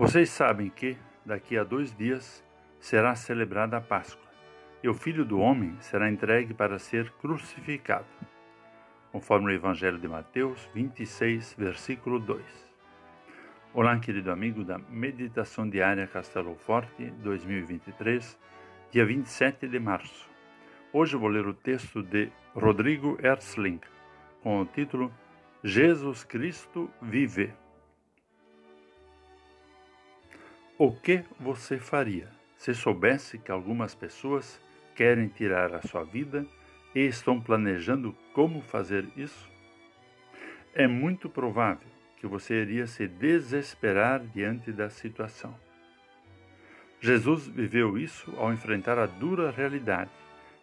Vocês sabem que, daqui a dois dias, será celebrada a Páscoa, e o Filho do Homem será entregue para ser crucificado, conforme o Evangelho de Mateus 26, versículo 2. Olá, querido amigo da Meditação Diária Castelo Forte 2023, dia 27 de março. Hoje vou ler o texto de Rodrigo Erzling, com o título Jesus Cristo vive. O que você faria se soubesse que algumas pessoas querem tirar a sua vida e estão planejando como fazer isso? É muito provável que você iria se desesperar diante da situação. Jesus viveu isso ao enfrentar a dura realidade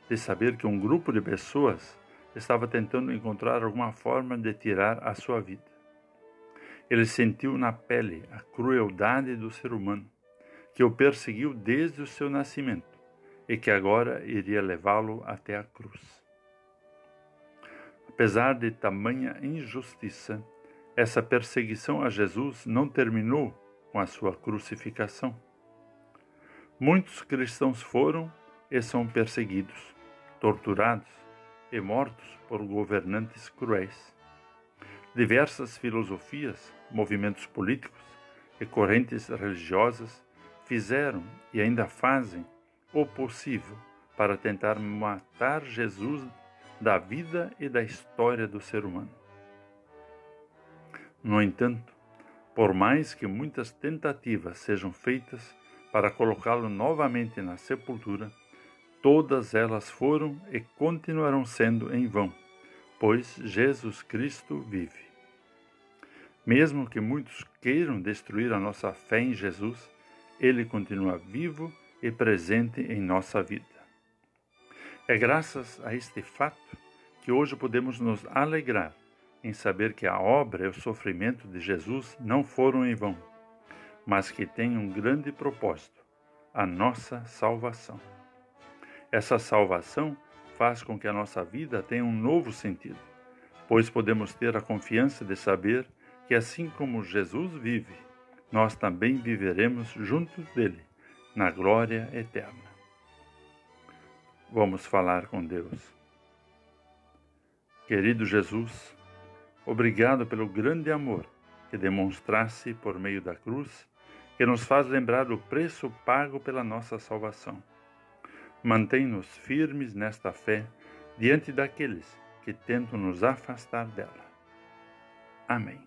de saber que um grupo de pessoas estava tentando encontrar alguma forma de tirar a sua vida. Ele sentiu na pele a crueldade do ser humano, que o perseguiu desde o seu nascimento e que agora iria levá-lo até a cruz. Apesar de tamanha injustiça, essa perseguição a Jesus não terminou com a sua crucificação. Muitos cristãos foram e são perseguidos, torturados e mortos por governantes cruéis. Diversas filosofias, movimentos políticos e correntes religiosas fizeram e ainda fazem o possível para tentar matar Jesus da vida e da história do ser humano. No entanto, por mais que muitas tentativas sejam feitas para colocá-lo novamente na sepultura, todas elas foram e continuarão sendo em vão, pois Jesus Cristo vive. Mesmo que muitos queiram destruir a nossa fé em Jesus, ele continua vivo e presente em nossa vida. É graças a este fato que hoje podemos nos alegrar em saber que a obra e o sofrimento de Jesus não foram em vão, mas que têm um grande propósito: a nossa salvação. Essa salvação faz com que a nossa vida tenha um novo sentido, pois podemos ter a confiança de saber que, assim como Jesus vive, nós também viveremos junto dele, na glória eterna. Vamos falar com Deus. Querido Jesus, obrigado pelo grande amor que demonstrasse por meio da cruz, que nos faz lembrar o preço pago pela nossa salvação. Mantém-nos firmes nesta fé diante daqueles que tentam nos afastar dela. Amém.